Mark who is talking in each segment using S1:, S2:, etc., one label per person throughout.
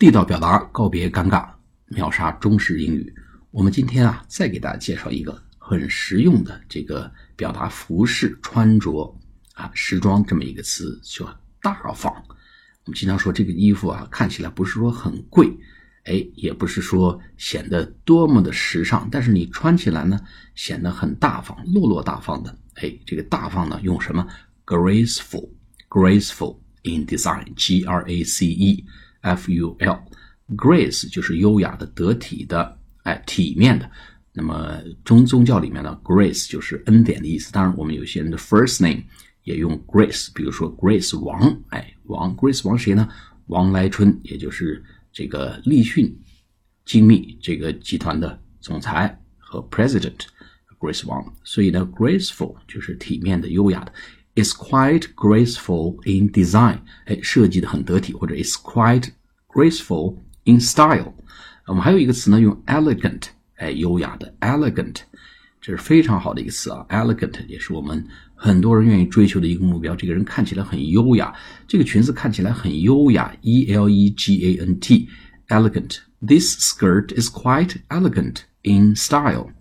S1: 地道表达，告别尴尬，秒杀中式英语。我们今天啊，再给大家介绍一个很实用的这个表达服饰穿着啊时装这么一个词，叫大方。我们经常说这个衣服啊，看起来不是说很贵，哎，也不是说显得多么的时尚，但是你穿起来呢，显得很大方，落落大方的。哎，这个大方呢，用什么？graceful，graceful in design，G R A C E。F U L，grace 就是优雅的、得体的，哎，体面的。那么中宗教里面呢，grace 就是恩典的意思。当然，我们有些人的 first name 也用 grace，比如说 Grace 王，哎，王 Grace 王谁呢？王来春，也就是这个立讯精密这个集团的总裁和 president Grace 王。所以呢，graceful 就是体面的、优雅的。is quite graceful in design，哎，设计的很得体，或者 is quite graceful in style。我们还有一个词呢，用 elegant，哎，优雅的 elegant，这是非常好的一个词啊。elegant 也是我们很多人愿意追求的一个目标。这个人看起来很优雅，这个裙子看起来很优雅，e l e g a n t，elegant。This skirt is quite elegant in style.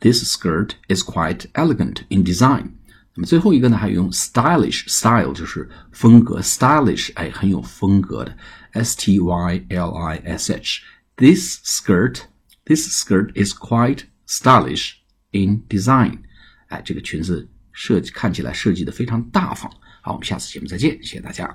S1: This skirt is quite elegant in design. 那么最后一个呢，还有用 stylish，style 就是风格，stylish 哎很有风格的，s t y l i s h。This skirt, this skirt is quite stylish in design。哎，这个裙子设计看起来设计的非常大方。好，我们下次节目再见，谢谢大家。